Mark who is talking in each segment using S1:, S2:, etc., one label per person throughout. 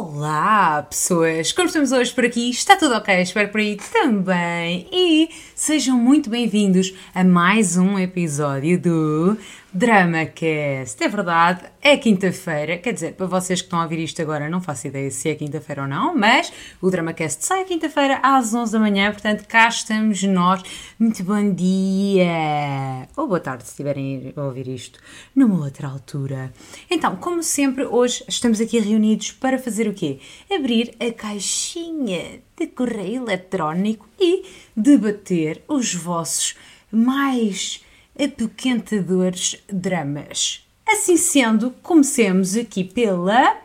S1: Olá, pessoas! Como estamos hoje por aqui? Está tudo ok? Espero por aí também. E sejam muito bem-vindos a mais um episódio do DramaCast. É verdade, é quinta-feira. Quer dizer, para vocês que estão a ouvir isto agora, não faço ideia se é quinta-feira ou não, mas o DramaCast sai quinta-feira às 11 da manhã, portanto cá estamos nós. Muito bom dia! Ou boa tarde, se estiverem a ouvir isto numa outra altura. Então, como sempre, hoje estamos aqui reunidos para fazer o quê? Abrir a caixinha de correio eletrónico e debater os vossos mais apoquentadores dramas. Assim sendo, comecemos aqui pela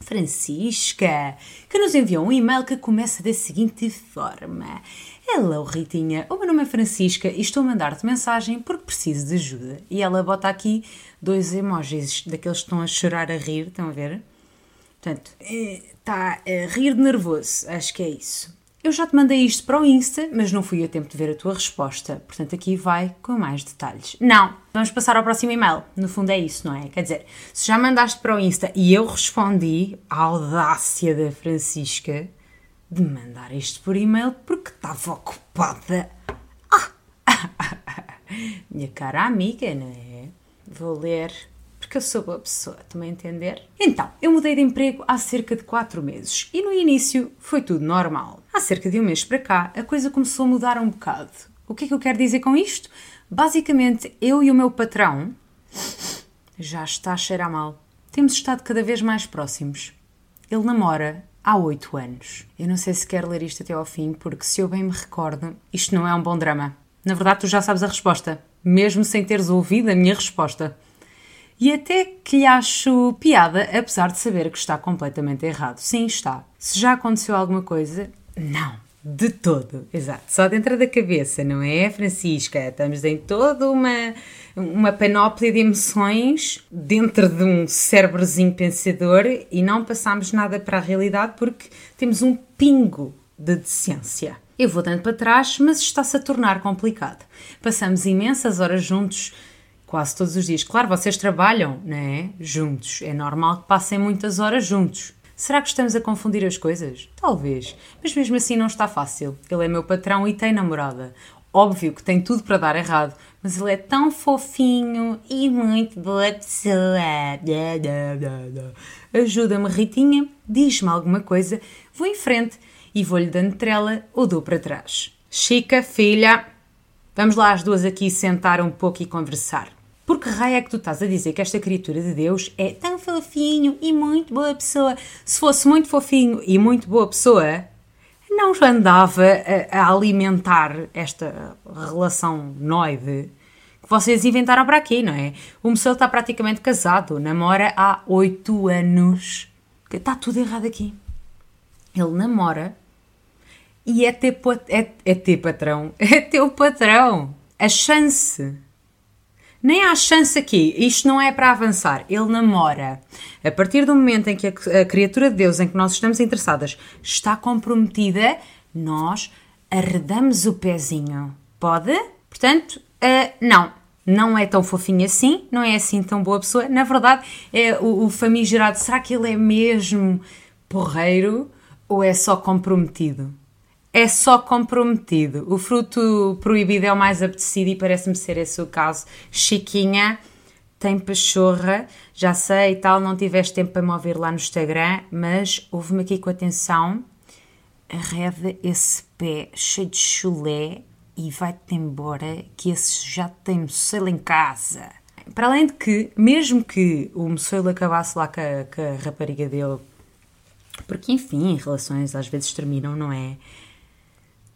S1: Francisca, que nos enviou um e-mail que começa da seguinte forma. Hello, Ritinha. O meu nome é Francisca e estou a mandar-te mensagem porque preciso de ajuda. E ela bota aqui dois emojis daqueles que estão a chorar a rir, estão a ver? Portanto, está a rir de nervoso, acho que é isso. Eu já te mandei isto para o Insta, mas não fui a tempo de ver a tua resposta. Portanto, aqui vai com mais detalhes. Não, vamos passar ao próximo e-mail. No fundo é isso, não é? Quer dizer, se já mandaste para o Insta e eu respondi, a audácia da Francisca de mandar isto por e-mail porque estava ocupada. Ah! Minha cara amiga, não é? Vou ler porque eu sou boa pessoa, a entender? Então, eu mudei de emprego há cerca de 4 meses e no início foi tudo normal. Há cerca de um mês para cá, a coisa começou a mudar um bocado. O que é que eu quero dizer com isto? Basicamente, eu e o meu patrão já está a cheirar mal. Temos estado cada vez mais próximos. Ele namora há 8 anos. Eu não sei se quero ler isto até ao fim, porque se eu bem me recordo, isto não é um bom drama. Na verdade, tu já sabes a resposta, mesmo sem teres ouvido a minha resposta e até que lhe acho piada, apesar de saber que está completamente errado. Sim, está. Se já aconteceu alguma coisa, não. De todo, exato. Só dentro da cabeça, não é, Francisca? Estamos em toda uma, uma panóplia de emoções dentro de um cérebrozinho pensador e não passamos nada para a realidade porque temos um pingo de decência. Eu vou dando para trás, mas está-se a tornar complicado. Passamos imensas horas juntos, quase todos os dias. Claro, vocês trabalham, não é? Juntos. É normal que passem muitas horas juntos. Será que estamos a confundir as coisas? Talvez. Mas mesmo assim não está fácil. Ele é meu patrão e tem namorada. Óbvio que tem tudo para dar errado, mas ele é tão fofinho e muito boa pessoa. Ajuda-me, Ritinha, diz-me alguma coisa, vou em frente e vou-lhe dando trela ou dou para trás. Chica, filha, vamos lá as duas aqui sentar um pouco e conversar. Por que raio é que tu estás a dizer que esta criatura de Deus é tão fofinho e muito boa pessoa? Se fosse muito fofinho e muito boa pessoa, não andava a, a alimentar esta relação noide que vocês inventaram para aqui, não é? O moço está praticamente casado, namora há oito anos. Está tudo errado aqui. Ele namora e é ter, é, é ter patrão. É teu patrão. A chance nem há chance aqui, isto não é para avançar. Ele namora. A partir do momento em que a, criatura de Deus em que nós estamos interessadas está comprometida, nós arredamos o pezinho. Pode? Portanto, uh, não. Não é tão fofinho assim, não é assim tão boa pessoa. Na verdade, é o, o famigerado. Será que ele é mesmo porreiro ou é só comprometido? É só comprometido. O fruto proibido é o mais apetecido e parece-me ser esse o caso. Chiquinha tem pachorra, já sei e tal, não tiveste tempo para me ouvir lá no Instagram, mas ouve-me aqui com atenção. Arreda esse pé cheio de chulé e vai-te embora que esse já tem moçelo em casa. Para além de que, mesmo que o moçelo acabasse lá com a, com a rapariga dele, porque enfim, relações às vezes terminam, não é?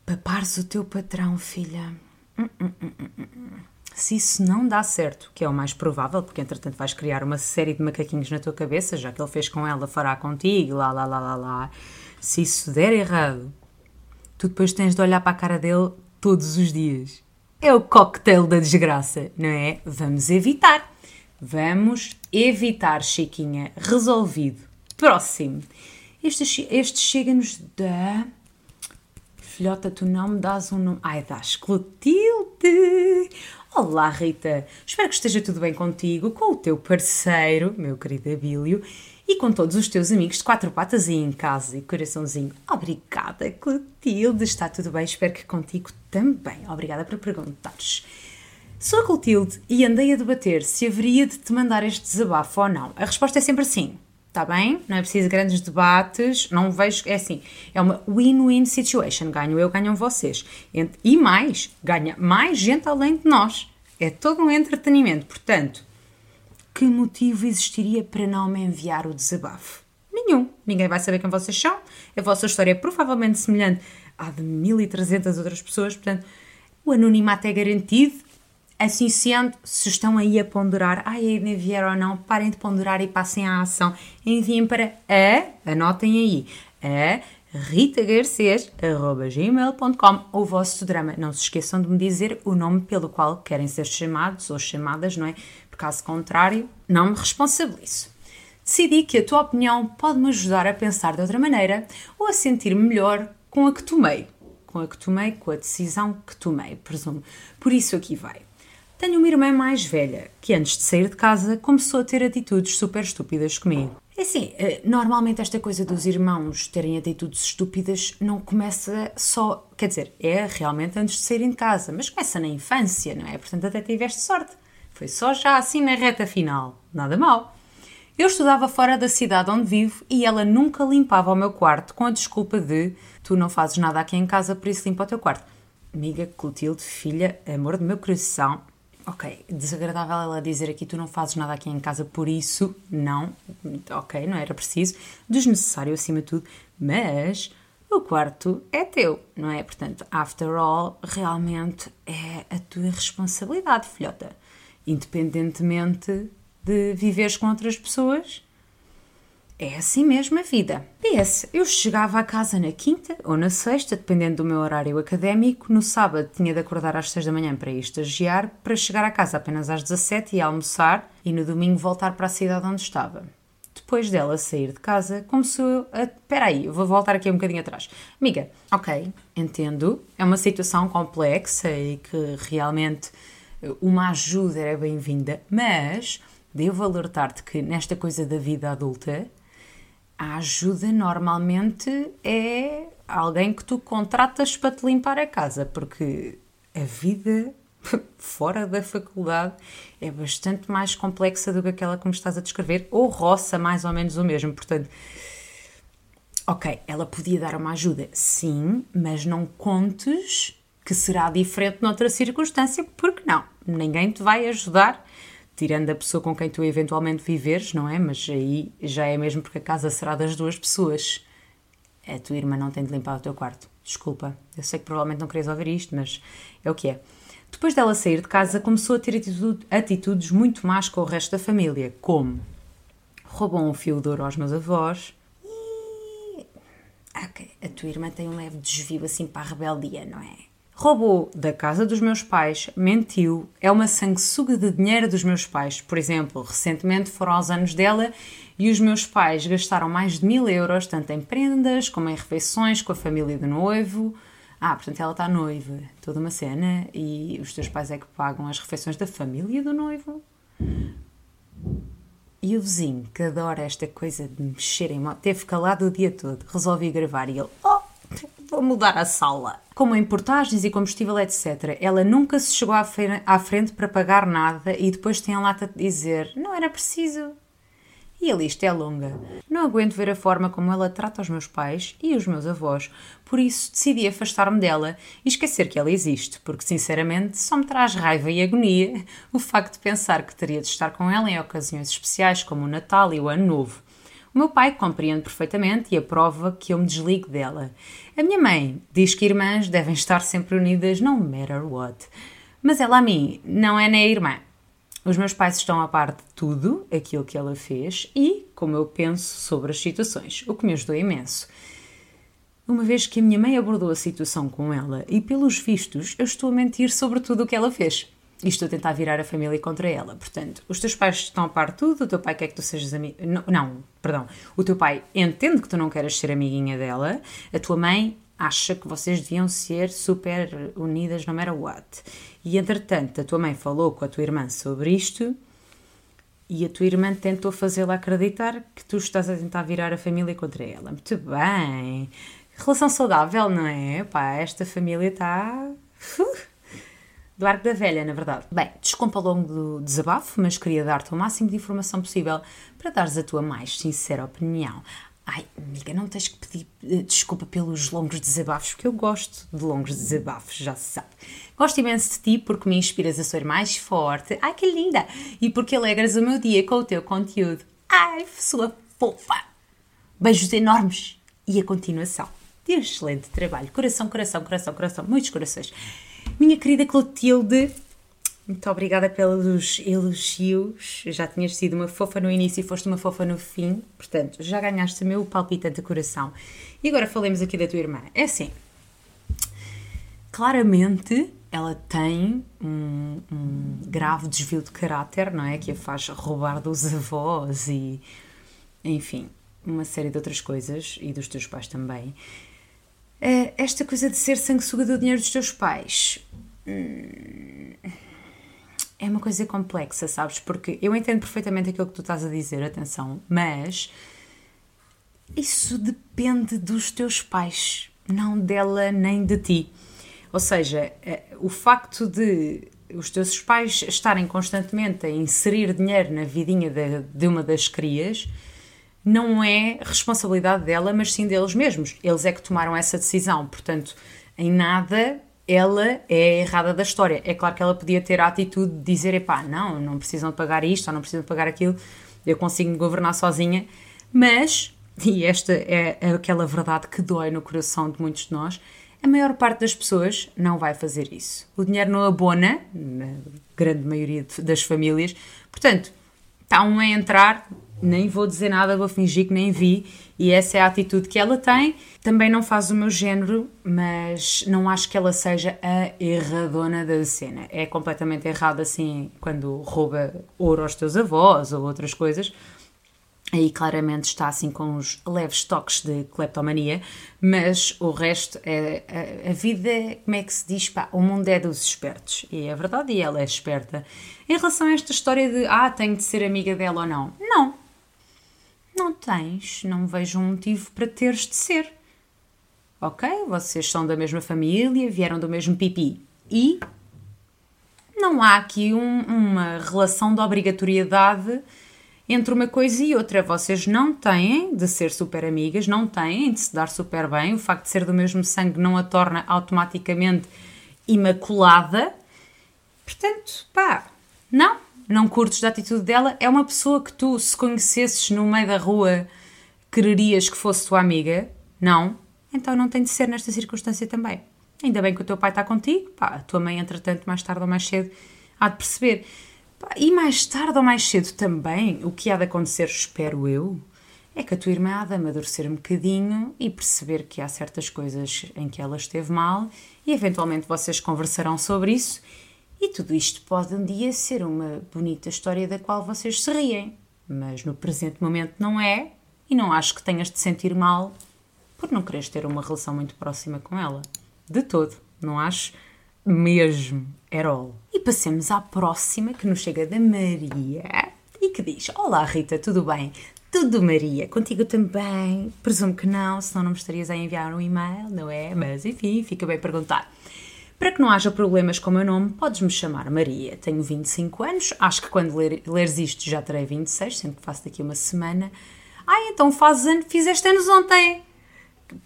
S1: Papares o teu patrão, filha. Hum, hum, hum, Se isso não dá certo, que é o mais provável, porque entretanto vais criar uma série de macaquinhos na tua cabeça, já que ele fez com ela, fará contigo, lá, lá, lá, lá, lá. Se isso der errado, tu depois tens de olhar para a cara dele todos os dias. É o cocktail da desgraça, não é? Vamos evitar. Vamos evitar, Chiquinha. Resolvido. Próximo. Este, este chega-nos da filhota, tu não me dás um nome. Ai, dás Clotilde! Olá, Rita! Espero que esteja tudo bem contigo, com o teu parceiro, meu querido Abílio, e com todos os teus amigos de quatro patas aí em casa e coraçãozinho. Obrigada, Clotilde. Está tudo bem? Espero que contigo também. Obrigada por perguntares. Sou a Clotilde e andei a debater se haveria de te mandar este desabafo ou não. A resposta é sempre sim. Está bem? Não é preciso grandes debates. Não vejo. É assim. É uma win-win situation. Ganho eu, ganham vocês. E mais, ganha mais gente além de nós. É todo um entretenimento. Portanto, que motivo existiria para não me enviar o desabafo? Nenhum. Ninguém vai saber quem vocês são. A vossa história é provavelmente semelhante à de 1300 outras pessoas. Portanto, o anonimato é garantido Assim sendo, se estão aí a ponderar, ai, ah, enviar ou não, parem de ponderar e passem à ação. Enviem para a, anotem aí, a ritagarcês.gmail.com o vosso drama. Não se esqueçam de me dizer o nome pelo qual querem ser chamados ou chamadas, não é? Por caso contrário, não me responsabilizo. Decidi que a tua opinião pode me ajudar a pensar de outra maneira ou a sentir-me melhor com a que tomei. Com a que tomei, com a decisão que tomei, presumo. Por isso aqui vai. Tenho uma irmã mais velha que, antes de sair de casa, começou a ter atitudes super estúpidas comigo. É assim, eh, normalmente esta coisa dos irmãos terem atitudes estúpidas não começa só. Quer dizer, é realmente antes de saírem de casa, mas começa na infância, não é? Portanto, até tiveste sorte. Foi só já assim na reta final. Nada mal. Eu estudava fora da cidade onde vivo e ela nunca limpava o meu quarto com a desculpa de tu não fazes nada aqui em casa, por isso limpa o teu quarto. Amiga Clotilde, filha, amor do meu coração, ok, desagradável ela dizer aqui tu não fazes nada aqui em casa, por isso não, ok, não era preciso, desnecessário acima de tudo, mas o quarto é teu, não é? Portanto, after all, realmente é a tua responsabilidade, filhota. Independentemente de viveres com outras pessoas, é assim mesmo a vida. PS, eu chegava a casa na quinta ou na sexta, dependendo do meu horário académico. No sábado tinha de acordar às seis da manhã para ir estagiar, para chegar a casa apenas às 17 e almoçar, e no domingo voltar para a cidade onde estava. Depois dela sair de casa, começou a. Espera aí, vou voltar aqui um bocadinho atrás. Amiga, ok, entendo, é uma situação complexa e que realmente uma ajuda era bem-vinda, mas devo alertar-te que nesta coisa da vida adulta a ajuda normalmente é alguém que tu contratas para te limpar a casa, porque a vida fora da faculdade é bastante mais complexa do que aquela que me estás a descrever, ou roça mais ou menos o mesmo. Portanto, ok, ela podia dar uma ajuda, sim, mas não contes que será diferente noutra circunstância, porque não, ninguém te vai ajudar tirando a pessoa com quem tu eventualmente viveres, não é? Mas aí já é mesmo porque a casa será das duas pessoas. A tua irmã não tem de limpar o teu quarto. Desculpa, eu sei que provavelmente não querias ouvir isto, mas é o que é. Depois dela sair de casa, começou a ter atitude, atitudes muito más com o resto da família, como roubou um fio de ouro aos meus avós e. Ok, a tua irmã tem um leve desvio assim para a rebeldia, não é? Roubou da casa dos meus pais, mentiu, é uma sanguessuga de dinheiro dos meus pais. Por exemplo, recentemente foram aos anos dela e os meus pais gastaram mais de mil euros, tanto em prendas como em refeições com a família do noivo. Ah, portanto ela está noiva, toda uma cena, e os teus pais é que pagam as refeições da família do noivo? E o vizinho, que adora esta coisa de mexer em moto, teve calado o dia todo, resolvi gravar e ele, oh, mudar a sala. Como em portagens e combustível, etc. Ela nunca se chegou à frente para pagar nada e depois tem a lata de dizer: não era preciso. E a lista é longa. Não aguento ver a forma como ela trata os meus pais e os meus avós, por isso decidi afastar-me dela e esquecer que ela existe, porque sinceramente só me traz raiva e agonia o facto de pensar que teria de estar com ela em ocasiões especiais como o Natal e o Ano Novo. O meu pai compreende perfeitamente e aprova que eu me desligue dela. A minha mãe diz que irmãs devem estar sempre unidas no matter what. Mas ela a mim não é nem irmã. Os meus pais estão a par de tudo aquilo que ela fez e como eu penso sobre as situações, o que me ajudou imenso. Uma vez que a minha mãe abordou a situação com ela e, pelos vistos, eu estou a mentir sobre tudo o que ela fez e estou a tentar virar a família contra ela. Portanto, os teus pais estão a par de tudo, o teu pai quer que tu sejas amigo. Não, não, perdão. O teu pai entende que tu não queres ser amiguinha dela, a tua mãe acha que vocês deviam ser super unidas no matter what. E entretanto, a tua mãe falou com a tua irmã sobre isto e a tua irmã tentou fazê-la acreditar que tu estás a tentar virar a família contra ela. Muito bem. Relação saudável, não é? Pá, esta família está. Do arco da velha, na verdade. Bem, desculpa ao longo do desabafo, mas queria dar-te o máximo de informação possível para dares a tua mais sincera opinião. Ai, amiga, não tens que pedir uh, desculpa pelos longos desabafos, porque eu gosto de longos desabafos, já se sabe. Gosto imenso de ti porque me inspiras a ser mais forte. Ai, que linda! E porque alegras o meu dia com o teu conteúdo. Ai, sua fofa! Beijos enormes e a continuação de excelente trabalho. Coração, coração, coração, coração, muitos corações. Minha querida Clotilde, muito obrigada pelos elogios. Já tinhas sido uma fofa no início e foste uma fofa no fim, portanto, já ganhaste o meu palpitante coração. E agora falemos aqui da tua irmã. É assim, claramente ela tem um, um, grave desvio de caráter, não é? Que a faz roubar dos avós e, enfim, uma série de outras coisas e dos teus pais também. Eh, esta coisa de ser sanguessuga do dinheiro dos teus pais hum, é uma coisa complexa, sabes? Porque eu entendo perfeitamente aquilo que tu estás a dizer, atenção, mas isso depende dos teus pais, não dela nem de ti. Ou seja, eh, o facto de os teus pais estarem constantemente a inserir dinheiro na vidinha de, de uma das crias não é responsabilidade dela, mas sim deles mesmos. Eles é que tomaram essa decisão. Portanto, em nada ela é errada da história. É claro que ela podia ter a atitude de dizer: epá, não, não precisam de pagar isto ou não precisam de pagar aquilo, eu consigo me governar sozinha. Mas, e esta é aquela verdade que dói no coração de muitos de nós, a maior parte das pessoas não vai fazer isso. O dinheiro não abona, na grande maioria das famílias, portanto, está um a entrar, nem vou dizer nada, vou fingir que nem vi, e essa é a atitude que ela tem. Também não faz o meu género, mas não acho que ela seja a erradona da cena. É completamente errado assim quando rouba ouro aos teus avós ou outras coisas. Aí claramente está assim com os leves toques de kleptomania, mas o resto é a, a, vida, como é que se diz? Pá, o mundo é dos espertos. E é verdade, e ela é esperta. Em relação a esta história de ah, tenho de ser amiga dela ou não, não, não tens, não vejo um motivo para teres de ser. Ok, vocês são da mesma família, vieram do mesmo pipi. E não há aqui um, uma relação de obrigatoriedade entre uma coisa e outra. Vocês não têm de ser super amigas, não têm de se dar super bem. O facto de ser do mesmo sangue não a torna automaticamente imaculada. Portanto, pá, não, não curtes da atitude dela, é uma pessoa que tu, se conhecesses no meio da rua, quererias que fosse tua amiga? Não? Então não tem de ser nesta circunstância também. Ainda bem que o teu pai está contigo, pá, a tua mãe, entretanto, mais tarde ou mais cedo, há de perceber. Pá, e mais tarde ou mais cedo também, o que há de acontecer, espero eu, é que a tua irmã há de amadurecer um bocadinho e perceber que há certas coisas em que ela esteve mal e eventualmente vocês conversarão sobre isso e tudo isto pode um dia ser uma bonita história da qual vocês se riem, mas no presente momento não é, e não acho que tenhas de sentir mal por não quereres ter uma relação muito próxima com ela. De todo, não acho mesmo all. E passemos à próxima que nos chega da Maria e que diz: Olá Rita, tudo bem? Tudo Maria, contigo também? Presumo que não, senão não me estarias a enviar um e-mail, não é? Mas enfim, fica bem perguntar. Para que não haja problemas com o meu nome, podes-me chamar Maria. Tenho 25 anos, acho que quando ler, leres isto já terei 26, sendo que faço daqui uma semana. Ah, então fazes ano, fizeste anos ontem.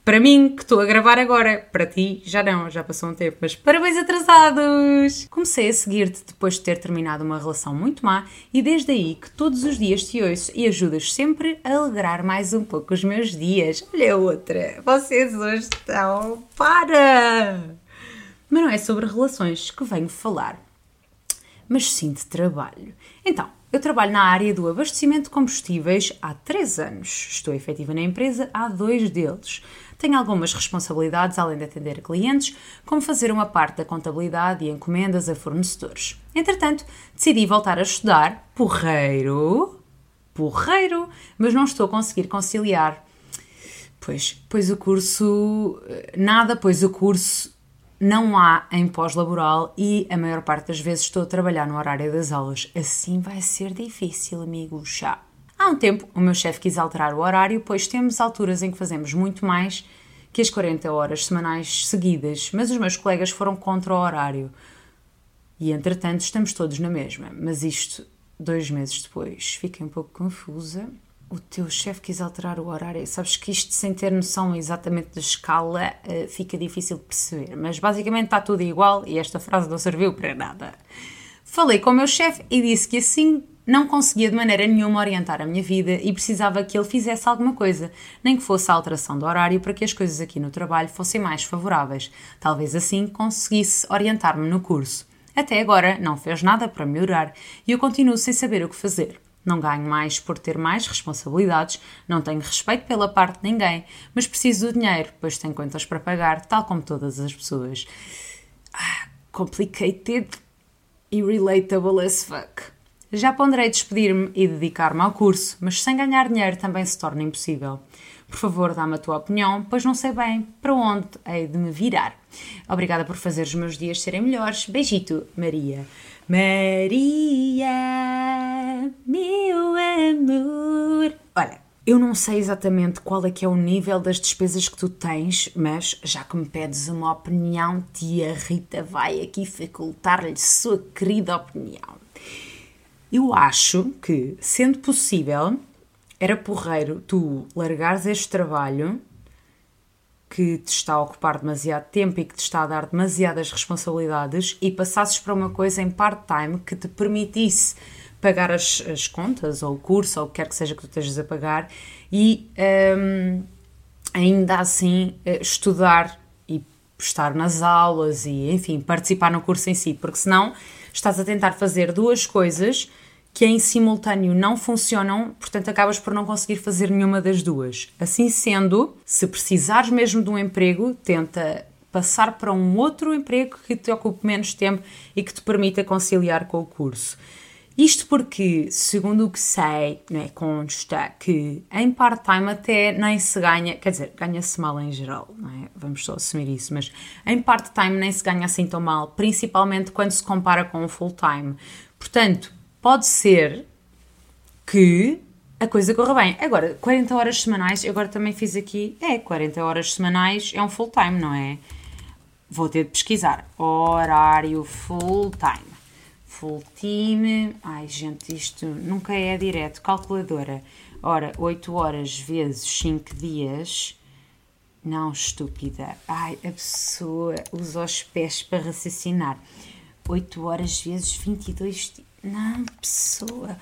S1: Para mim, que estou a gravar agora. Para ti, já não, já passou um tempo. Mas parabéns atrasados! Comecei a seguir-te depois de ter terminado uma relação muito má e desde aí que todos os dias te ouço e ajudas sempre a alegrar mais um pouco os meus dias. Olha outra, vocês hoje estão... Para! Mas não é sobre relações que venho falar, mas sim de trabalho. Então, eu trabalho na área do abastecimento de combustíveis há 3 anos. Estou efetiva na empresa há dois deles. Tenho algumas responsabilidades além de atender clientes, como fazer uma parte da contabilidade e encomendas a fornecedores. Entretanto, decidi voltar a estudar porreiro, porreiro, mas não estou a conseguir conciliar. Pois, pois o curso, nada, pois o curso não há em pós-laboral e a maior parte das vezes estou a trabalhar no horário das aulas. Assim vai ser difícil, amigo. Chá. Há um tempo, o meu chefe quis alterar o horário, pois temos alturas em que fazemos muito mais que as 40 horas semanais seguidas, mas os meus colegas foram contra o horário. E entretanto estamos todos na mesma, mas isto dois meses depois. Fiquei um pouco confusa. O teu chefe quis alterar o horário. Sabes que isto, sem ter noção exatamente da escala, eh, fica difícil de perceber. Mas basicamente está tudo igual e esta frase não serviu para nada. Falei com o meu chefe e disse que assim não conseguia de maneira nenhuma orientar a minha vida e precisava que ele fizesse alguma coisa, nem que fosse a alteração do horário para que as coisas aqui no trabalho fossem mais favoráveis. Talvez assim conseguisse orientar-me no curso. Até agora não fez nada para melhorar e eu continuo sem saber o que fazer. Não ganho mais por ter mais responsabilidades, não tenho respeito pela parte de ninguém, mas preciso do dinheiro, pois tenho contas para pagar, tal como todas as pessoas. Ah, complicated e relatable as fuck. Já ponderei despedir-me e dedicar-me ao curso, mas sem ganhar dinheiro também se torna impossível. Por favor, dá-me a tua opinião, pois não sei bem para onde hei de me virar. Obrigada por fazer os meus dias serem melhores. Beijito, Maria. Maria, meu amor. Olha, eu não sei exatamente qual é que é o nível das despesas que tu tens, mas já que me pedes uma opinião, tia Rita vai aqui facultar-lhe sua querida opinião. Eu acho que, sendo possível, era porreiro tu largares este trabalho que te está a ocupar demasiado tempo e que te está a dar demasiadas responsabilidades e passasses para uma coisa em part-time que te permitisse pagar as, as, contas ou o curso ou o que quer que seja que tu estejas a pagar e um, ainda assim eh, estudar e estar nas aulas e enfim participar no curso em si, porque senão estás a tentar fazer duas coisas que em simultâneo não funcionam, portanto acabas por não conseguir fazer nenhuma das duas. Assim sendo, se precisares mesmo de um emprego, tenta passar para um outro emprego que te ocupe menos tempo e que te permita conciliar com o curso. Isto porque, segundo o que sei, né, consta que em part-time até nem se ganha, quer dizer, ganha-se mal em geral, é? vamos só assumir isso, mas em part-time nem se ganha assim tão mal, principalmente quando se compara com o full-time. Portanto, pode ser que a coisa corra bem. Agora, 40 horas semanais, eu agora também fiz aqui, é, 40 horas semanais é um full time, não é? Vou ter de pesquisar. Horário full time. Full time. Ai, gente, isto nunca é direto. Calculadora. Ora, 8 horas vezes 5 dias. Não, estúpida. Ai, a pessoa usa os pés para raciocinar. 8 horas vezes 22 dias. Não, pessoa.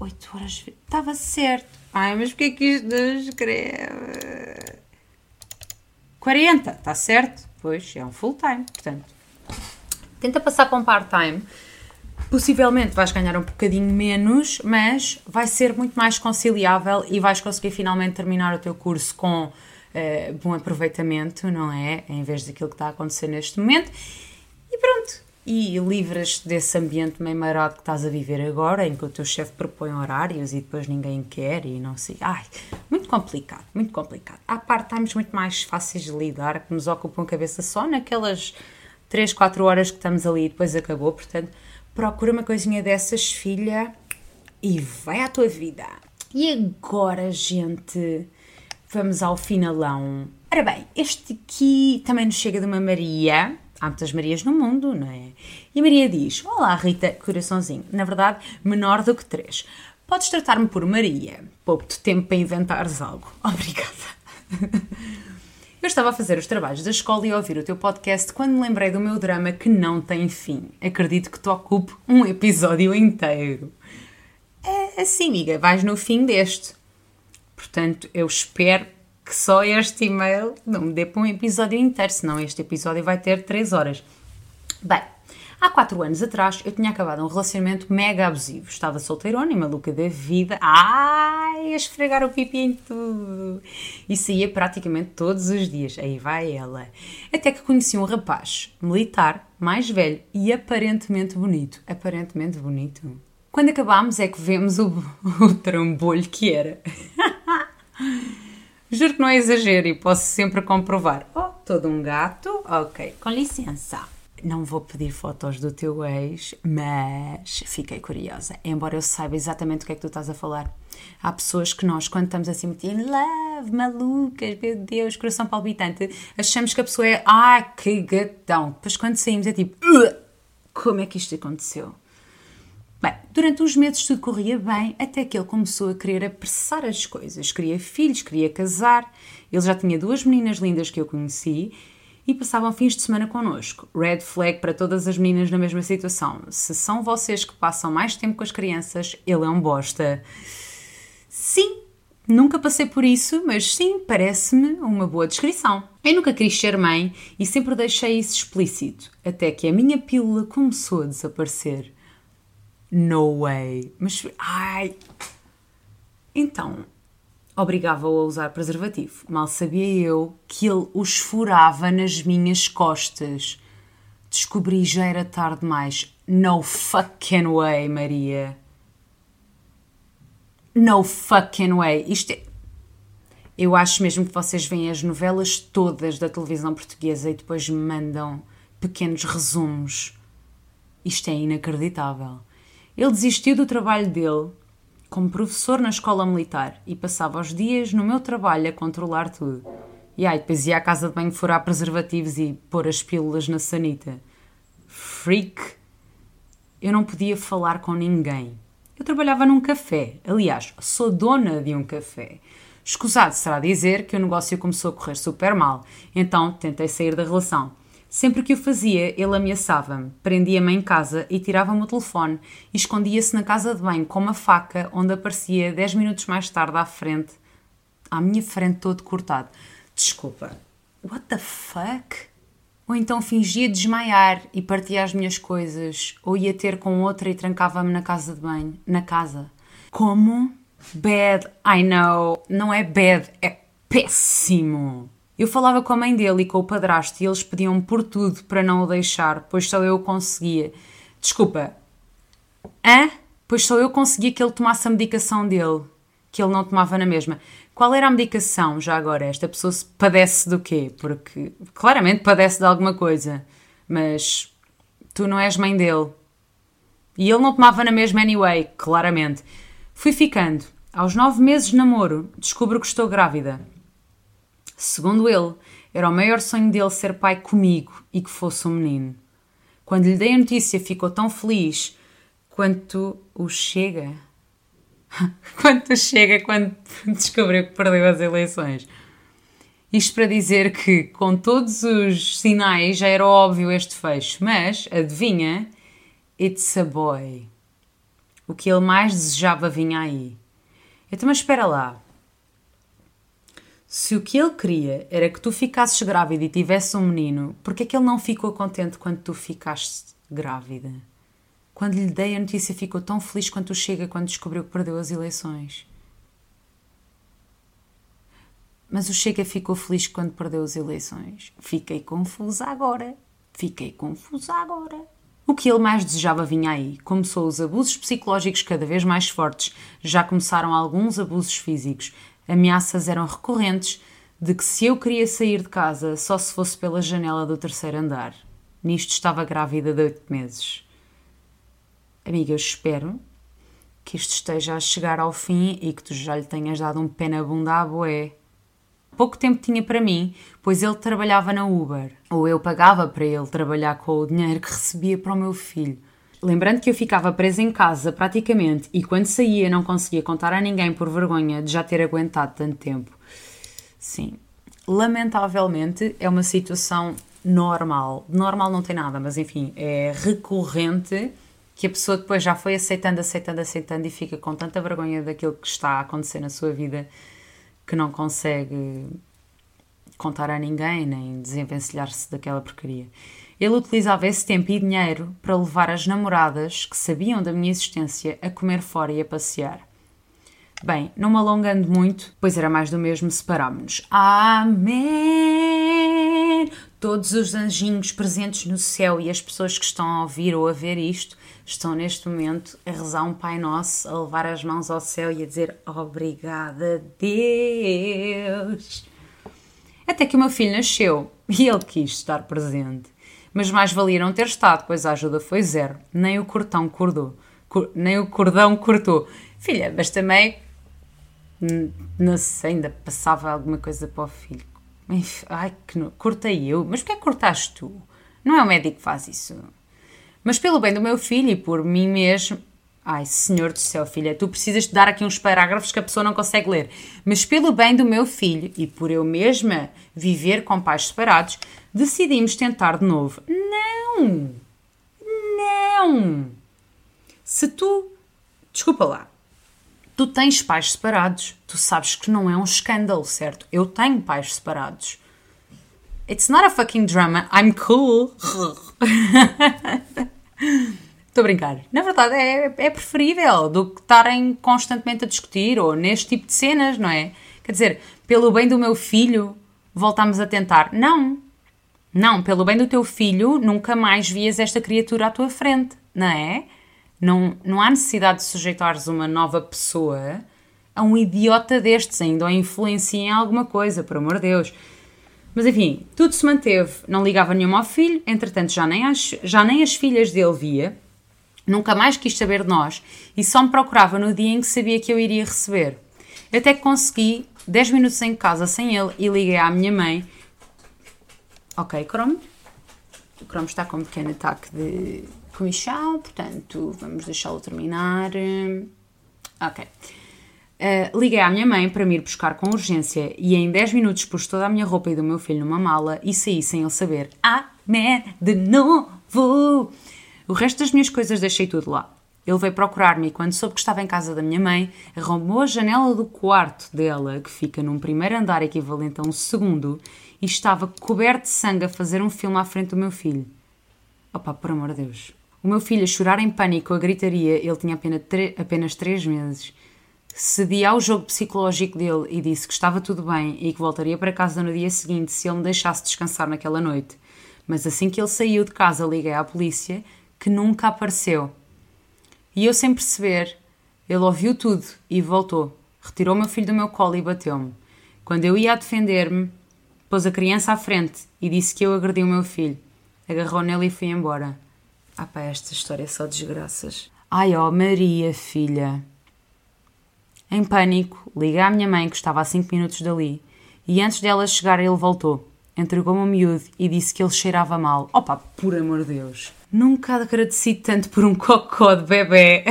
S1: 8 horas. Estava certo. Ai, mas porquê que isto não escreve? 40, está certo? Pois, é um full time, portanto. Tenta passar para um part-time. Possivelmente vais ganhar um bocadinho menos, mas vai ser muito mais conciliável e vais conseguir finalmente terminar o teu curso com uh, bom aproveitamento, não é? Em vez daquilo que está a acontecer neste momento. E pronto, e livras-te desse ambiente meio marado que estás a viver agora, em que o teu chefe propõe horários e depois ninguém quer e não sei. Ai, muito complicado, muito complicado. Há part-times muito mais fáceis de lidar, que nos ocupam a cabeça só naquelas 3, 4 horas que estamos ali e depois acabou. Portanto, procura uma coisinha dessas, filha, e vai à tua vida. E agora, gente, vamos ao finalão. Ora bem, este aqui também nos chega de uma Maria Há muitas Marias no mundo, não é? E Maria diz: Olá, Rita, coraçãozinho. Na verdade, menor do que três. Podes tratar-me por Maria. Pouco-te tempo para inventares algo. Obrigada. Eu estava a fazer os trabalhos da escola e a ouvir o teu podcast quando me lembrei do meu drama que não tem fim. Acredito que te ocupe um episódio inteiro. É assim, amiga, vais no fim deste. Portanto, eu espero que só este e-mail não me dê para um episódio inteiro, senão este episódio vai ter 3 horas. Bem, há 4 anos atrás eu tinha acabado um relacionamento mega abusivo. Estava solteirona e maluca da vida. Ai, a esfregar o pipi em tudo. E saía praticamente todos os dias. Aí vai ela. Até que conheci um rapaz militar, mais velho e aparentemente bonito. Aparentemente bonito. Quando acabámos é que vemos o, o trambolho que era. Juro que não é exagero e posso sempre comprovar. Oh, todo um gato. Ok, com licença. Não vou pedir fotos do teu ex, mas fiquei curiosa. Embora eu saiba exatamente o que é que tu estás a falar. Há pessoas que nós, quando estamos assim muito in love, malucas, meu Deus, coração palpitante, achamos que a pessoa é, ah, que gatão. Depois quando saímos é tipo, como é que isto aconteceu? Bem, durante uns meses tudo corria bem, até que ele começou a querer apressar as coisas. Queria filhos, queria casar. Ele já tinha duas meninas lindas que eu conheci e passavam fins de semana connosco. Red flag para todas as meninas na mesma situação. Se são vocês que passam mais tempo com as crianças, ele é um bosta. Sim, nunca passei por isso, mas sim, parece-me uma boa descrição. Eu nunca quis ser mãe e sempre deixei isso explícito, até que a minha pílula começou a desaparecer. No way. Mas, ai. Então, obrigava-o a usar preservativo. Mal sabia eu que ele os furava nas minhas costas. Descobri já era tarde demais. No fucking way, Maria. No fucking way. Isto é. Eu acho mesmo que vocês veem as novelas todas da televisão portuguesa e depois me mandam pequenos resumos. Isto é inacreditável. Ele desistiu do trabalho dele como professor na escola militar e passava os dias no meu trabalho a controlar tudo. E aí, depois ia à casa de banho furar preservativos e pôr as pílulas na sanita. Freak! Eu não podia falar com ninguém. Eu trabalhava num café. Aliás, sou dona de um café. Escusado será dizer que o negócio começou a correr super mal, então tentei sair da relação. Sempre que o fazia, ele ameaçava-me, prendia-me em casa e tirava-me o telefone e escondia-se na casa de banho com uma faca, onde aparecia dez minutos mais tarde à frente, à minha frente todo cortado. Desculpa, what the fuck? Ou então fingia desmaiar e partia as minhas coisas, ou ia ter com outra e trancava-me na casa de banho. Na casa. Como? Bad, I know. Não é bad, é péssimo. Eu falava com a mãe dele e com o padrasto e eles pediam por tudo para não o deixar, pois só eu conseguia. Desculpa. Hã? Pois só eu conseguia que ele tomasse a medicação dele, que ele não tomava na mesma. Qual era a medicação, já agora? Esta pessoa padece do quê? Porque claramente padece de alguma coisa, mas tu não és mãe dele. E ele não tomava na mesma anyway, claramente. Fui ficando. Aos nove meses de namoro, descubro que estou grávida. Segundo ele, era o maior sonho dele ser pai comigo e que fosse um menino. Quando lhe dei a notícia, ficou tão feliz quanto o chega. quanto chega quando descobriu que perdeu as eleições. Isto para dizer que, com todos os sinais, já era óbvio este fecho, mas, adivinha, it's a boy. O que ele mais desejava vinha aí. Então, mas espera lá. Se o que ele queria era que tu ficasses grávida e tivesse um menino, porque é que ele não ficou contente quando tu ficaste grávida? Quando lhe dei a notícia, ficou tão feliz quanto chega quando descobriu que perdeu as eleições. Mas o Chega ficou feliz quando perdeu as eleições. Fiquei confusa agora. Fiquei confusa agora. O que ele mais desejava vinha aí. Começou os abusos psicológicos cada vez mais fortes. Já começaram alguns abusos físicos. Ameaças eram recorrentes de que se eu queria sair de casa só se fosse pela janela do terceiro andar. Nisto estava grávida de oito meses. Amiga, eu espero que isto esteja a chegar ao fim e que tu já lhe tenhas dado um pé na bunda à boé. Pouco tempo tinha para mim, pois ele trabalhava na Uber, ou eu pagava para ele trabalhar com o dinheiro que recebia para o meu filho. Lembrando que eu ficava presa em casa praticamente e quando saía não conseguia contar a ninguém por vergonha de já ter aguentado tanto tempo. Sim, lamentavelmente é uma situação normal. Normal não tem nada, mas enfim, é recorrente que a pessoa depois já foi aceitando, aceitando, aceitando e fica com tanta vergonha daquilo que está a acontecer na sua vida que não consegue contar a ninguém nem desenvencilhar-se daquela porcaria. Ele utilizava esse tempo e dinheiro para levar as namoradas que sabiam da minha existência a comer fora e a passear. Bem, não me alongando muito, pois era mais do mesmo, separámos-nos. Amém! Todos os anjinhos presentes no céu e as pessoas que estão a ouvir ou a ver isto estão neste momento a rezar um Pai Nosso, a levar as mãos ao céu e a dizer Obrigada, Deus! Até que o meu filho nasceu e ele quis estar presente. Mas mais valia não ter estado, pois a ajuda foi zero. Nem o cordão cortou. Cor, nem o cordão cortou. Filha, mas também. Não sei, ainda passava alguma coisa para o filho. Ai, que não. Cortei eu. Mas porquê cortaste tu? Não é o médico que faz isso. Mas pelo bem do meu filho e por mim mesmo, Ai, senhor do céu, filha, tu precisas de dar aqui uns parágrafos que a pessoa não consegue ler. Mas pelo bem do meu filho e por eu mesma viver com pais separados, decidimos tentar de novo. Não! Não! Se tu. Desculpa lá. Tu tens pais separados, tu sabes que não é um escândalo, certo? Eu tenho pais separados. It's not a fucking drama. I'm cool. Estou a brincar. Na verdade, é, é preferível do que estarem constantemente a discutir ou neste tipo de cenas, não é? Quer dizer, pelo bem do meu filho, voltamos a tentar. Não. Não, pelo bem do teu filho, nunca mais vias esta criatura à tua frente, não é? Não, não há necessidade de sujeitares uma nova pessoa a um idiota destes ainda ou influencia em alguma coisa, por amor de Deus. Mas enfim, tudo se manteve, não ligava nenhuma ao filho, entretanto já nem as, já nem as filhas dele via, Nunca mais quis saber de nós e só me procurava no dia em que sabia que eu iria receber. Até que consegui 10 minutos em casa sem ele e liguei à minha mãe. Ok, Chrome. O Chrome está com um pequeno ataque de comichão, portanto vamos deixá-lo terminar. Ok. Uh, liguei à minha mãe para me ir buscar com urgência e em 10 minutos pus toda a minha roupa e do meu filho numa mala e saí sem ele saber. Amém! De novo! O resto das minhas coisas deixei tudo lá. Ele veio procurar-me e, quando soube que estava em casa da minha mãe, arrombou a janela do quarto dela, que fica num primeiro andar equivalente a um segundo, e estava coberto de sangue a fazer um filme à frente do meu filho. Opa, por amor de Deus. O meu filho a chorar em pânico, a gritaria, ele tinha apenas, apenas três meses. Cedi ao jogo psicológico dele e disse que estava tudo bem e que voltaria para casa no dia seguinte se ele me deixasse descansar naquela noite. Mas assim que ele saiu de casa, liguei à polícia que nunca apareceu. E eu, sem perceber, ele ouviu tudo e voltou. Retirou meu filho do meu colo e bateu-me. Quando eu ia a defender-me, pôs a criança à frente e disse que eu agredi o meu filho. Agarrou nele e foi embora. Ah pá, esta história é só desgraças. Ai ó, Maria, filha. Em pânico, liguei à minha mãe, que estava a cinco minutos dali, e antes dela chegar ele voltou, entregou-me o miúdo e disse que ele cheirava mal. Opa, por amor de Deus. Nunca agradeci tanto por um cocó de bebê.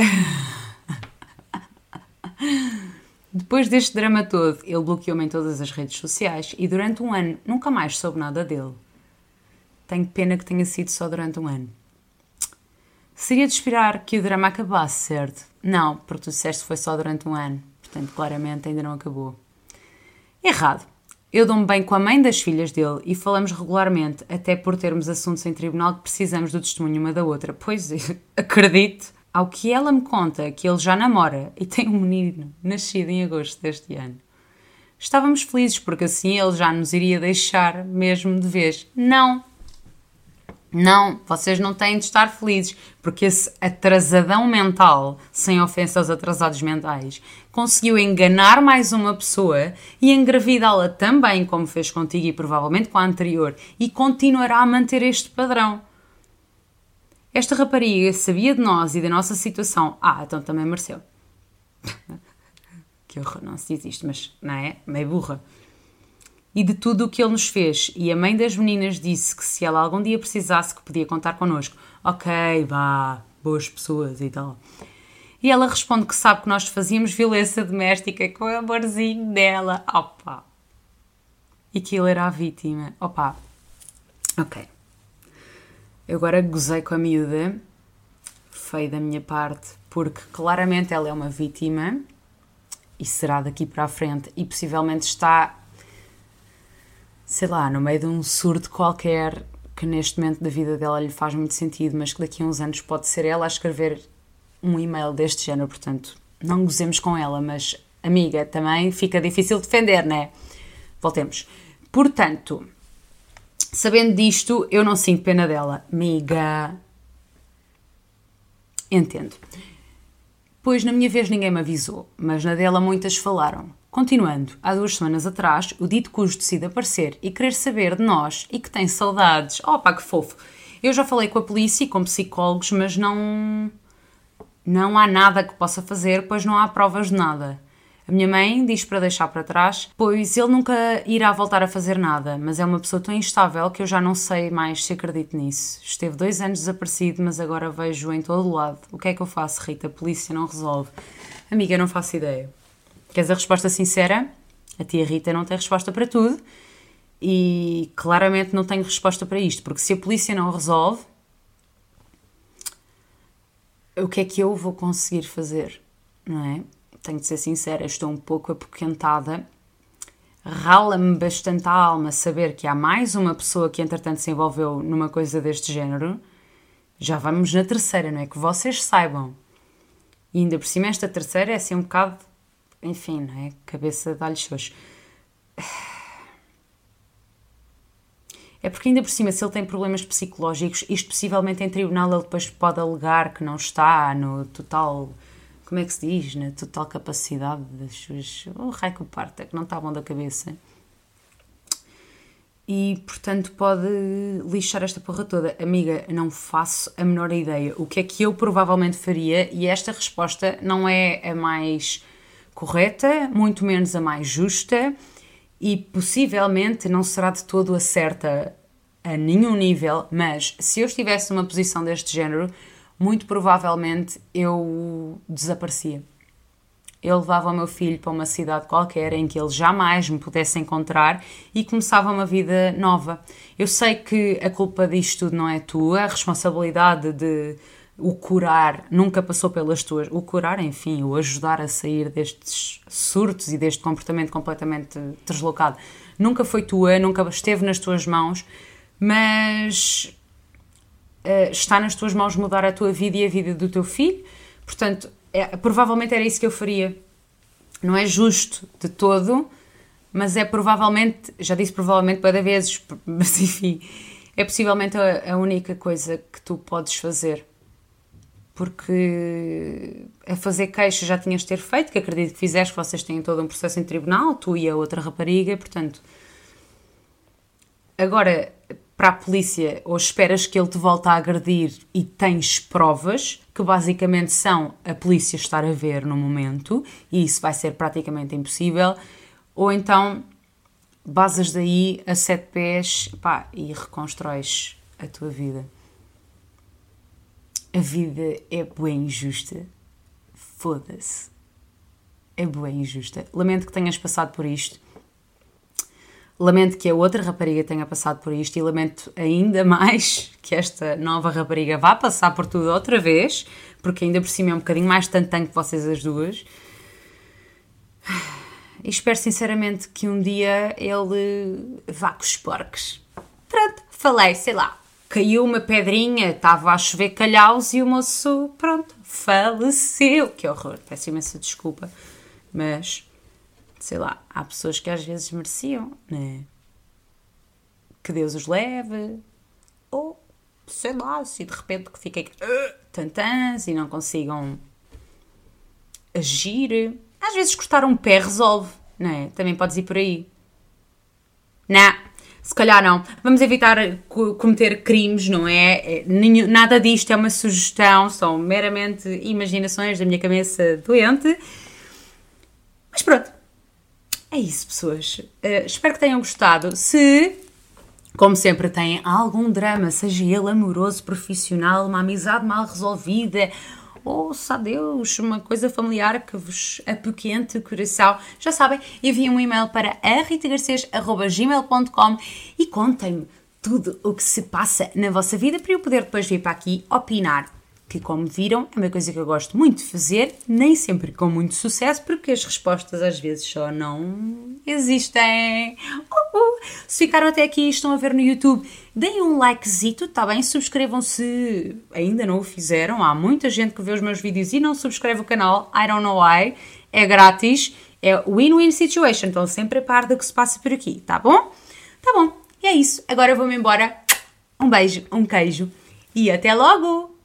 S1: Depois deste drama todo, ele bloqueou-me em todas as redes sociais e durante um ano nunca mais soube nada dele. Tenho pena que tenha sido só durante um ano. Seria de esperar que o drama acabasse, certo? Não, porque tu disseste que foi só durante um ano. Portanto, claramente ainda não acabou. Errado. Eu dou-me bem com a mãe das filhas dele e falamos regularmente, até por termos assuntos em tribunal que precisamos do testemunho uma da outra. Pois, acredito. Ao que ela me conta que ele já namora e tem um menino nascido em agosto deste ano. Estávamos felizes porque assim ele já nos iria deixar mesmo de vez. Não, não, vocês não têm de estar felizes, porque esse atrasadão mental, sem ofensa aos atrasados mentais, conseguiu enganar mais uma pessoa e engravidá-la também, como fez contigo e provavelmente com a anterior, e continuará a manter este padrão. Esta rapariga sabia de nós e da nossa situação. Ah, então também mereceu. que horror, não se diz isto, mas não é? Meio burra e de tudo o que ele nos fez. E a mãe das meninas disse que se ela algum dia precisasse, que podia contar connosco. Ok, vá, boas pessoas e tal. E ela responde que sabe que nós fazíamos violência doméstica com o amorzinho dela. Opa! E que ele era a vítima. Opa! Ok. Eu agora gozei com a miúda. Feio da minha parte, porque claramente ela é uma vítima e será daqui para a frente e possivelmente está sei lá, no meio de um surto qualquer que neste momento da vida dela lhe faz muito sentido, mas que daqui a uns anos pode ser ela a escrever um e-mail deste género, portanto, não gozemos com ela, mas amiga, também fica difícil defender, né? Voltemos. Portanto, sabendo disto, eu não sinto pena dela. Amiga. Entendo. Pois na minha vez ninguém me avisou, mas na dela muitas falaram Continuando, há duas semanas atrás, o dito cujo decide aparecer e querer saber de nós e que tem saudades. Oh pá, que fofo! Eu já falei com a polícia e com psicólogos, mas não. Não há nada que possa fazer, pois não há provas de nada. A minha mãe diz para deixar para trás, pois ele nunca irá voltar a fazer nada, mas é uma pessoa tão instável que eu já não sei mais se acredito nisso. Esteve dois anos desaparecido, mas agora vejo em todo o lado. O que é que eu faço, Rita? A polícia não resolve. Amiga, não faço ideia. Queres a resposta sincera? A tia Rita não tem resposta para tudo e claramente não tenho resposta para isto, porque se a polícia não resolve, o que é que eu vou conseguir fazer? Não é? tenho de ser sincera, estou um pouco apoquentada. Rala-me bastante a alma saber que há mais uma pessoa que entretanto se envolveu numa coisa deste género. Já vamos na terceira, não é? Que vocês saibam. E ainda por cima esta terceira é assim um bocado, enfim, não é? Cabeça dá-lhe xoxo. É porque ainda por cima, se ele tem problemas psicológicos, isto possivelmente em tribunal ele depois pode alegar que não está no total como é que se diz, na total capacidade das suas. O raio que parta, que não está bom da cabeça. E, portanto, pode lixar esta porra toda. Amiga, não faço a menor ideia. O que é que eu provavelmente faria? E esta resposta não é a mais correta, muito menos a mais justa, e possivelmente não será de todo a certa a nenhum nível, mas se eu estivesse numa posição deste género, muito provavelmente eu desaparecia. Eu levava o meu filho para uma cidade qualquer em que ele jamais me pudesse encontrar e começava uma vida nova. Eu sei que a culpa disto tudo não é tua, a responsabilidade de o curar nunca passou pelas tuas. O curar, enfim, o ajudar a sair destes surtos e deste comportamento completamente deslocado, nunca foi tua, nunca esteve nas tuas mãos, mas uh, está nas tuas mãos mudar a tua vida e a vida do teu filho. Portanto, é, provavelmente era isso que eu faria. Não é justo de todo, mas é provavelmente, já disse provavelmente para vezes, mas enfim, é possivelmente a, a única coisa que tu podes fazer. Porque a fazer queixa já tinhas de ter feito, que acredito que fizeste, que vocês têm todo um processo em tribunal, tu e a outra rapariga, portanto. Agora, para a polícia ou esperas que ele te volte a agredir e tens provas, que basicamente são a polícia estar a ver no momento, e isso vai ser praticamente impossível, ou então basas daí a sete pés pá, e reconstróis a tua vida. A vida é bem injusta. Foda-se. É bem injusta. Lamento que tenhas passado por isto. Lamento que a outra rapariga tenha passado por isto e lamento ainda mais que esta nova rapariga vá passar por tudo outra vez, porque ainda por cima é um bocadinho mais tantão que vocês as duas. E espero sinceramente que um dia ele vá com os porcos. Pronto, falei, sei lá, caiu uma pedrinha, estava a chover calhaus e o moço, pronto, faleceu. Que horror, peço imensa desculpa, mas sei lá, há pessoas que às vezes mereciam, né? Que Deus os leve, ou sei lá, se de repente que fiquem uh, tantãs e não consigam agir. Às vezes cortar um pé resolve, não é? Também podes ir por aí. Não, se calhar não. Vamos evitar cometer crimes, não é? é nada disto é uma sugestão, são meramente imaginações da minha cabeça doente. Mas pronto, é isso, pessoas. Uh, espero que tenham gostado. Se, como sempre, têm algum drama, seja ele amoroso, profissional, uma amizade mal resolvida, ou, sabe Deus, uma coisa familiar que vos apoquente o coração, já sabem, enviem um e-mail para ritagarcês.gmail.com e contem-me tudo o que se passa na vossa vida para eu poder depois vir para aqui opinar que, como viram, é uma coisa que eu gosto muito de fazer, nem sempre com muito sucesso, porque as respostas às vezes só não existem. Uh, uh. Se ficaram até aqui e estão a ver no YouTube, deem um likezito, tá bem? Subscrevam se ainda não o fizeram. Há muita gente que vê os meus vídeos e não subscreve o canal, I don't know why. É grátis, é win-win situation, estão sempre a par do que se passa por aqui, tá bom? Tá bom, e é isso. Agora eu vou-me embora. Um beijo, um queijo e até logo!